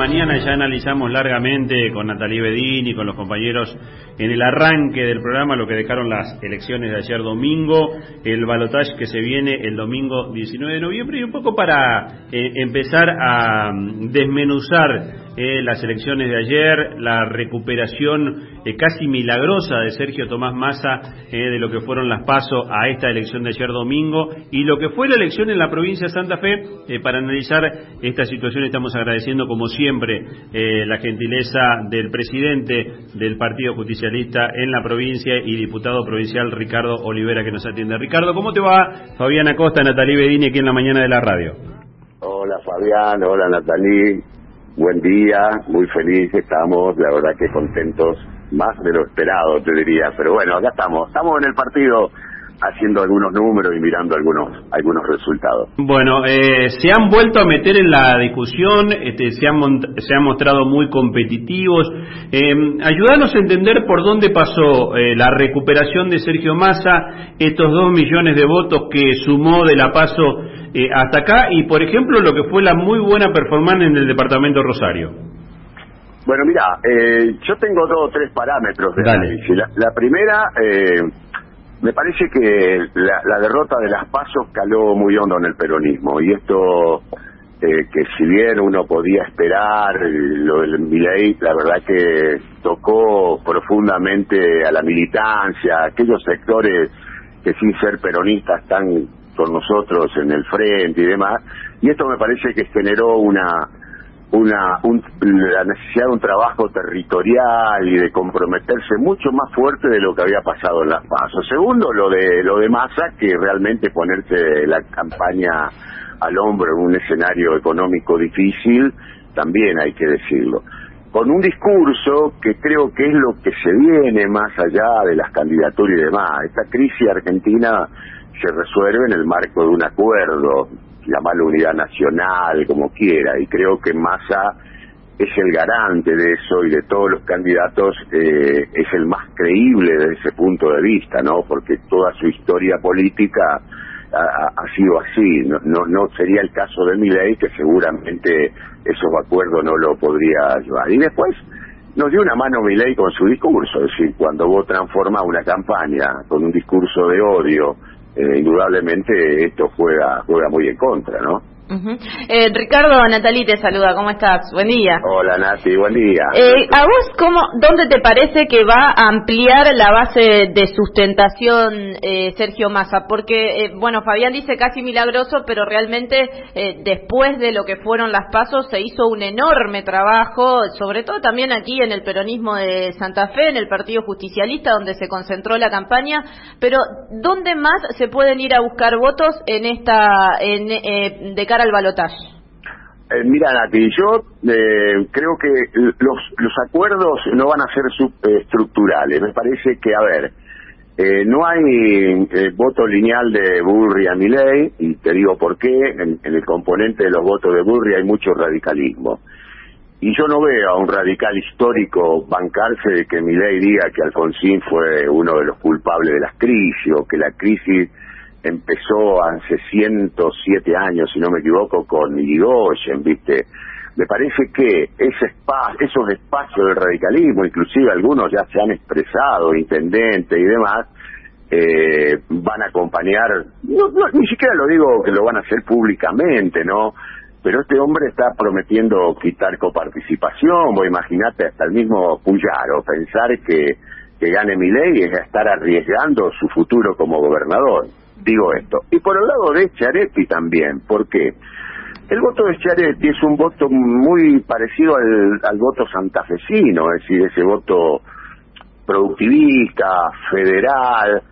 mañana ya analizamos largamente con Natalie Bedini y con los compañeros en el arranque del programa lo que dejaron las elecciones de ayer domingo, el balotaje que se viene el domingo 19 de noviembre y un poco para eh, empezar a mm, desmenuzar eh, las elecciones de ayer, la recuperación eh, casi milagrosa de Sergio Tomás Massa eh, de lo que fueron las pasos a esta elección de ayer domingo y lo que fue la elección en la provincia de Santa Fe. para analizar esta situación estamos agradeciendo como siempre la gentileza del presidente del Partido Justicialista en la provincia y diputado provincial Ricardo Olivera que nos atiende. Ricardo, ¿cómo te va? Fabián Acosta, Natalí Bedini aquí en la mañana de la radio. Hola Fabián, hola Natalí, Buen día, muy feliz estamos, la verdad que contentos, más de lo esperado te diría, pero bueno, acá estamos, estamos en el partido haciendo algunos números y mirando algunos algunos resultados. Bueno, eh, se han vuelto a meter en la discusión, este, se, han se han mostrado muy competitivos. Eh, ayúdanos a entender por dónde pasó eh, la recuperación de Sergio Massa, estos dos millones de votos que sumó de la paso eh, hasta acá y, por ejemplo, lo que fue la muy buena performance en el departamento Rosario. Bueno, mira, eh, yo tengo dos o tres parámetros de análisis. La, primera, eh, me parece que la, derrota de las pasos caló muy hondo en el peronismo y esto que si bien uno podía esperar lo del Milei, la verdad que tocó profundamente a la militancia, aquellos sectores que sin ser peronistas están con nosotros en el frente y demás, y esto me parece que generó una una la necesidad de un trabajo territorial y de comprometerse mucho más fuerte de lo que había pasado en las pasos. Segundo, lo de lo de masa que realmente ponerse la campaña al hombro en un escenario económico difícil, también hay que decirlo. Con un discurso que creo que es lo que se viene más allá de las candidaturas y demás. Esta crisis argentina se resuelve en el marco de un acuerdo, llamarlo unidad nacional, como quiera, y creo que Massa es el garante de eso y de todos los candidatos eh, es el más creíble desde ese punto de vista, ¿no? Porque toda su historia política ha, sido así, no, no, no sería el caso de Milei que seguramente esos acuerdos no lo podría llevar. Y después nos dio una mano Milei con su discurso, es decir, cuando vos transformas una campaña con un discurso de odio eh, indudablemente esto juega juega muy en contra, ¿no? Eh, Ricardo, Natalí te saluda, ¿cómo estás? Buen día. Hola Nati, buen día. Eh, ¿A vos cómo, dónde te parece que va a ampliar la base de sustentación eh, Sergio Massa? Porque, eh, bueno, Fabián dice casi milagroso, pero realmente después de lo que fueron las pasos se hizo un enorme trabajo, sobre todo también aquí en el peronismo de Santa Fe, en el Partido Justicialista, donde se concentró la campaña, pero ¿dónde más se pueden ir a buscar votos en esta, en, de cara al balotaje? Eh, mira, Nati, yo eh, creo que los, los acuerdos no van a ser subestructurales. Me parece que, a ver, eh, no hay voto lineal de Burri a Milei, y te digo por qué. En, el componente de los votos de Burri hay mucho radicalismo. Y yo no veo a un radical histórico bancarse de que Milei diga que Alfonsín fue uno de los culpables de las crisis o que la crisis empezó hace 107 años, si no me equivoco, con Irigoyen, ¿viste? Me parece que ese espacio, esos espacios del radicalismo, inclusive algunos ya se han expresado, intendentes y demás, eh, van a acompañar, no, ni siquiera lo digo que lo van a hacer públicamente, ¿no? Pero este hombre está prometiendo quitar coparticipación, vos imaginate hasta el mismo Puyaro, pensar que gane mi ley es estar arriesgando su futuro como gobernador digo esto. Y por el lado de Charetti también, ¿por qué? El voto de Charetti es un voto muy parecido al, al voto santafesino, es decir, ese voto productivista, federal,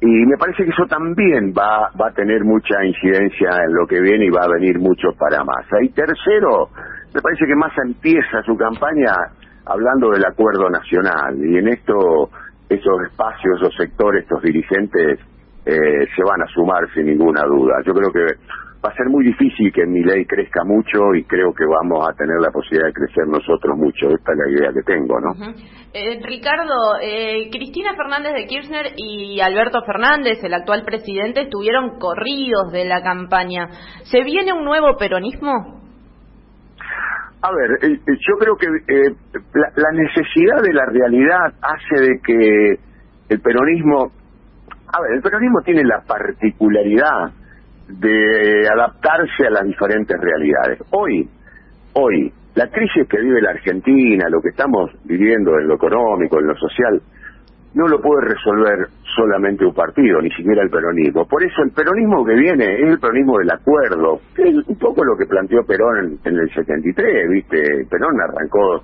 y me parece que eso también va, va a tener mucha incidencia en lo que viene y va a venir mucho para Massa. Y tercero, me parece que Massa empieza su campaña hablando del acuerdo nacional, y en esto, esos espacios, esos sectores, estos dirigentes eh, se van a sumar sin ninguna duda. Yo creo que va a ser muy difícil que mi ley crezca mucho y creo que vamos a tener la posibilidad de crecer nosotros mucho. Esta es la idea que tengo, ¿no? Eh, Ricardo, eh, Cristina Fernández de Kirchner y Alberto Fernández, el actual presidente, estuvieron corridos de la campaña. ¿Se viene un nuevo peronismo? A ver, eh, eh, yo creo que eh, la, necesidad de la realidad hace de que el peronismo, a ver, el peronismo tiene la particularidad de adaptarse a las diferentes realidades. Hoy, hoy, la crisis que vive la Argentina, lo que estamos viviendo en lo económico, en lo social, no lo puede resolver solamente un partido, ni siquiera el peronismo. Por eso el peronismo que viene es el peronismo del acuerdo, que es un poco lo que planteó Perón en, el 73, ¿viste? Perón arrancó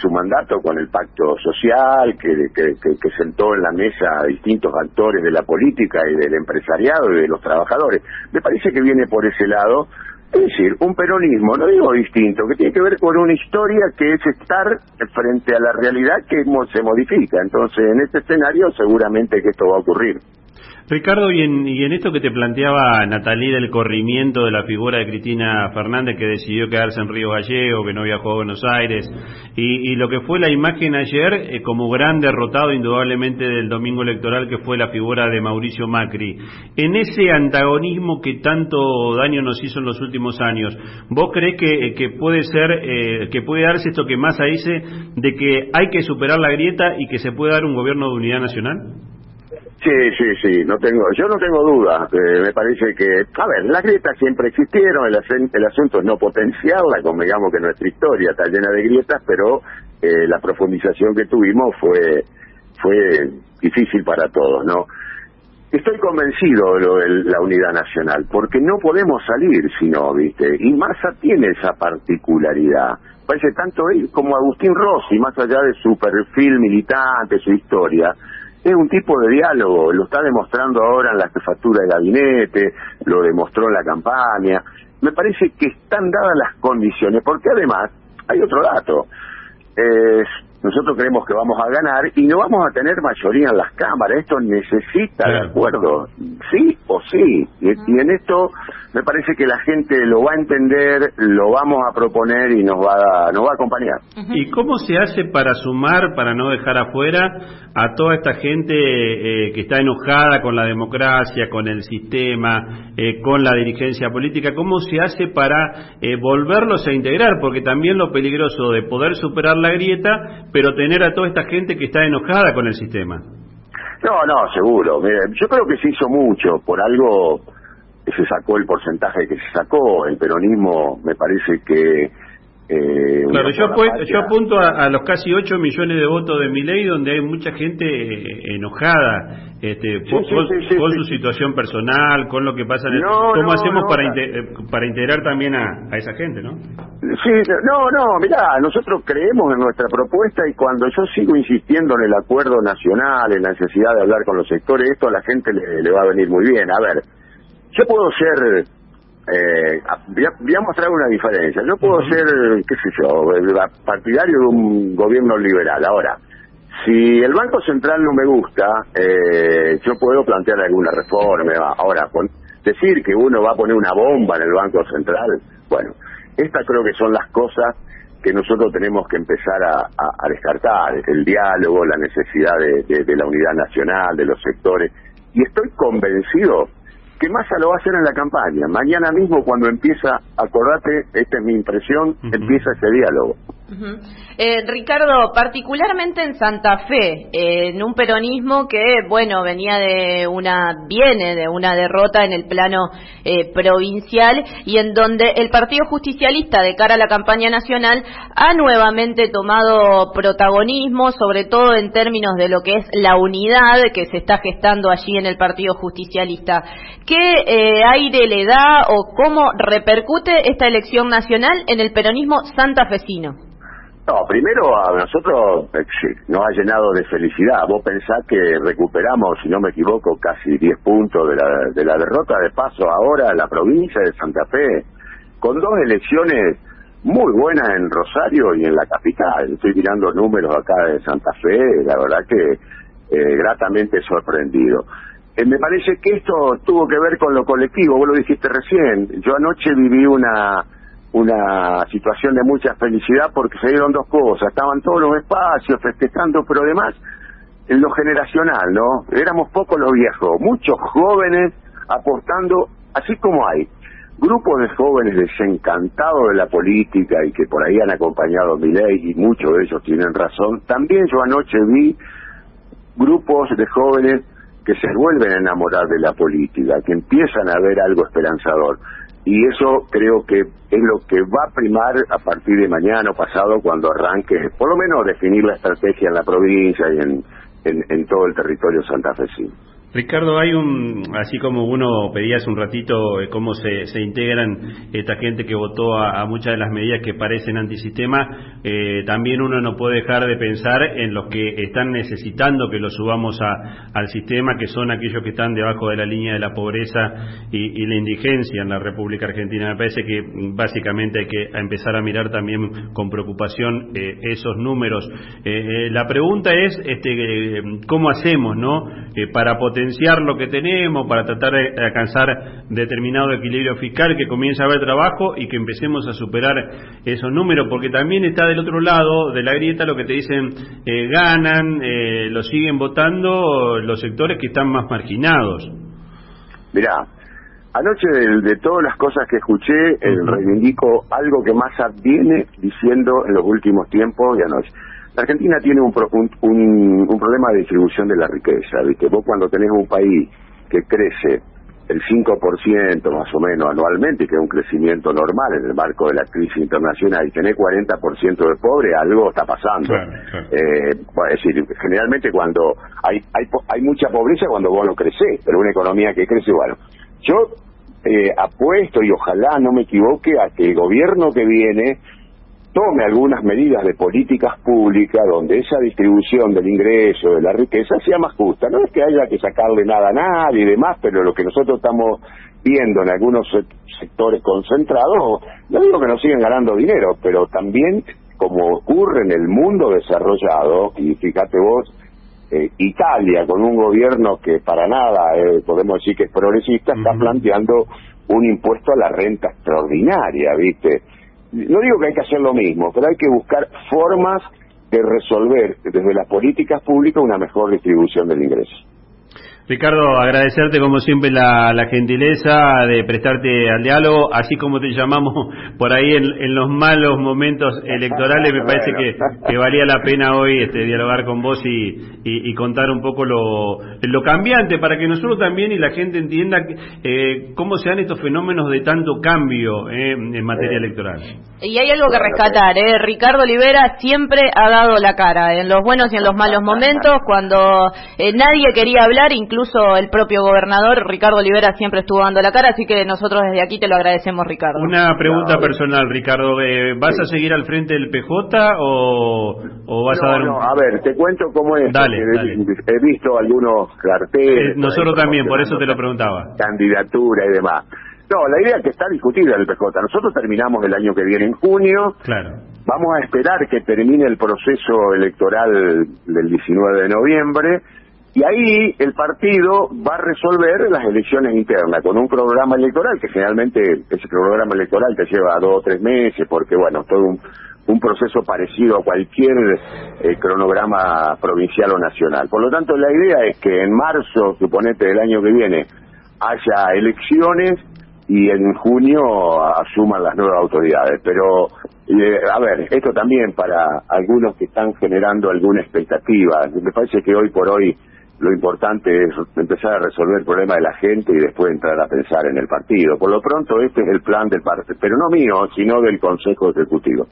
su mandato con el pacto social que, sentó en la mesa a distintos actores de la política y del empresariado y de los trabajadores. Me parece que viene por ese lado es decir, un peronismo, no digo distinto, que tiene que ver con una historia que es estar frente a la realidad que se modifica. Entonces, en este escenario seguramente que esto va a ocurrir. Ricardo, y en, y en esto que te planteaba Natalí del corrimiento de la figura de Cristina Fernández que decidió quedarse en Río Gallego, que no viajó a Buenos Aires, y, lo que fue la imagen ayer eh, como gran derrotado indudablemente del domingo electoral que fue la figura de Mauricio Macri. En ese antagonismo que tanto daño nos hizo en los últimos años, ¿vos crees que, que puede ser, eh, que puede darse esto que Massa dice de que hay que superar la grieta y que se puede dar un gobierno de unidad nacional? Sí, sí, sí, no tengo, yo no tengo duda. Eh, me parece que, a ver, las grietas siempre existieron, el, el asunto es no potenciarla, como que nuestra historia está llena de grietas, pero eh, la profundización que tuvimos fue fue difícil para todos, ¿no? Estoy convencido de lo de la unidad nacional, porque no podemos salir si no, ¿viste? Y Massa tiene esa particularidad. Parece tanto él como Agustín Rossi, más allá de su perfil militante, su historia, es un tipo de diálogo, lo está demostrando ahora en la jefatura de gabinete, lo demostró en la campaña. Me parece que están dadas las condiciones, porque además hay otro dato. Nosotros creemos que vamos a ganar y no vamos a tener mayoría en las cámaras. Esto necesita de acuerdo, sí o sí. Y, y, en esto me parece que la gente lo va a entender, lo vamos a proponer y nos va a, nos va a acompañar. ¿Y cómo se hace para sumar, para no dejar afuera a toda esta gente eh, que está enojada con la democracia, con el sistema, eh, con la dirigencia política, ¿cómo se hace para eh, volverlos a integrar? Porque también lo peligroso de poder superar la grieta, pero tener a toda esta gente que está enojada con el sistema. No, no, seguro. yo creo que se hizo mucho, por algo se sacó el porcentaje que se sacó, el peronismo me parece que eh, claro, yo, yo, apunto a, los casi 8 millones de votos de mi ley, donde hay mucha gente eh, enojada este, con, su situación personal, con lo que pasa en el... ¿Cómo hacemos para, para integrar también a, esa gente, no? Sí, no, no, mirá, nosotros creemos en nuestra propuesta y cuando yo sigo insistiendo en el acuerdo nacional, en la necesidad de hablar con los sectores, esto a la gente le, le va a venir muy bien. A ver, yo puedo ser eh, voy, a, mostrar una diferencia. No puedo ser, qué sé yo, partidario de un gobierno liberal. Ahora, si el Banco Central no me gusta, eh, yo puedo plantear alguna reforma. Ahora, decir que uno va a poner una bomba en el Banco Central, bueno, estas creo que son las cosas que nosotros tenemos que empezar a, descartar, el diálogo, la necesidad de la unidad nacional, de los sectores. Y estoy convencido que Massa lo va a hacer en la campaña. Mañana mismo cuando empieza, acordate, esta es mi impresión, empieza ese diálogo. Eh, Ricardo, particularmente en Santa Fe, en un peronismo que, bueno, venía de una, viene de una derrota en el plano eh, provincial y en donde el Partido Justicialista, de cara a la campaña nacional, ha nuevamente tomado protagonismo, sobre todo en términos de lo que es la unidad que se está gestando allí en el Partido Justicialista. ¿Qué eh, aire le da o cómo repercute esta elección nacional en el peronismo santafesino? No, primero a nosotros eh, nos ha llenado de felicidad. Vos pensás que recuperamos, si no me equivoco, casi 10 puntos de la, de la derrota de paso ahora en la provincia de Santa Fe, con dos elecciones muy buenas en Rosario y en la capital. Estoy mirando números acá de Santa Fe, la verdad que eh, gratamente sorprendido. Eh, me parece que esto tuvo que ver con lo colectivo, vos lo dijiste recién. Yo anoche viví una una situación de mucha felicidad porque se dieron dos cosas, estaban todos los espacios festejando, pero además en lo generacional, ¿no? Éramos pocos los viejos, muchos jóvenes apostando, así como hay grupos de jóvenes desencantados de la política y que por ahí han acompañado a mi ley y muchos de ellos tienen razón. También yo anoche vi grupos de jóvenes que se vuelven a enamorar de la política, que empiezan a ver algo esperanzador. Y eso creo que es lo que va a primar a partir de mañana o pasado cuando arranque, por lo menos definir la estrategia en la provincia y en, en, todo el territorio santafesino. Ricardo, hay un, así como uno pedía hace un ratito eh, cómo se, se, integran esta gente que votó a, muchas de las medidas que parecen antisistema, eh, también uno no puede dejar de pensar en los que están necesitando que lo subamos a, al sistema, que son aquellos que están debajo de la línea de la pobreza y, la indigencia en la República Argentina. Me parece que básicamente hay que empezar a mirar también con preocupación eh, esos números. la pregunta es, este, ¿cómo hacemos, no, para potenciar lo que tenemos, para tratar de alcanzar determinado equilibrio fiscal, que comience a haber trabajo y que empecemos a superar esos números, porque también está del otro lado de la grieta lo que te dicen, eh, ganan, eh, lo siguen votando los sectores que están más marginados. Mirá, Anoche de, todas las cosas que escuché, eh, reivindico algo que más viene diciendo en los últimos tiempos y anoche. La Argentina tiene un, un, un, problema de distribución de la riqueza, ¿viste? Vos cuando tenés un país que crece el 5% más o menos anualmente, que es un crecimiento normal en el marco de la crisis internacional, y tenés 40% de pobre, algo está pasando. Eh, es decir, generalmente cuando hay, hay, hay mucha pobreza cuando vos no crecés, pero una economía que crece, bueno. Yo eh, apuesto y ojalá no me equivoque a que el gobierno que viene tome algunas medidas de políticas públicas donde esa distribución del ingreso, de la riqueza, sea más justa. No es que haya que sacarle nada a nadie y demás, pero lo que nosotros estamos viendo en algunos sectores concentrados, no digo que no sigan ganando dinero, pero también, como ocurre en el mundo desarrollado, y fíjate vos, eh, Italia, con un gobierno que para nada eh, podemos decir que es progresista, está planteando un impuesto a la renta extraordinaria, ¿viste? No digo que hay que hacer lo mismo, pero hay que buscar formas de resolver desde las políticas públicas una mejor distribución del ingreso. Ricardo, agradecerte como siempre la, gentileza de prestarte al diálogo, así como te llamamos por ahí en, los malos momentos electorales, me parece que, valía la pena hoy este, dialogar con vos y, contar un poco lo, lo, cambiante para que nosotros también y la gente entienda eh, cómo se dan estos fenómenos de tanto cambio eh, en materia electoral. Y hay algo que rescatar, ¿eh? Ricardo Olivera siempre ha dado la cara, en los buenos y en los malos momentos, cuando eh, nadie quería hablar, incluso el propio gobernador Ricardo Olivera siempre estuvo dando la cara, así que nosotros desde aquí te lo agradecemos, Ricardo. Una pregunta personal, Ricardo, eh, ¿vas a seguir al frente del PJ o, vas a dar un... No, a ver, te cuento cómo es. Dale, He visto algunos carteles. Eh, nosotros también, por eso te lo preguntaba. Candidatura y demás. No, la idea es que está discutida en el PJ. Nosotros terminamos el año que viene en junio. Claro. Vamos a esperar que termine el proceso electoral del 19 de noviembre y ahí el partido va a resolver las elecciones internas con un programa electoral que generalmente ese programa electoral te lleva dos o tres meses porque bueno, todo un, proceso parecido a cualquier eh, cronograma provincial o nacional. Por lo tanto, la idea es que en marzo, suponete del año que viene, haya elecciones y en junio asuman las nuevas autoridades. Pero, eh, a ver, esto también para algunos que están generando alguna expectativa. Me parece que hoy por hoy lo importante es empezar a resolver el problema de la gente y después entrar a pensar en el partido. Por lo pronto, este es el plan del partido, pero no mío, sino del Consejo Ejecutivo.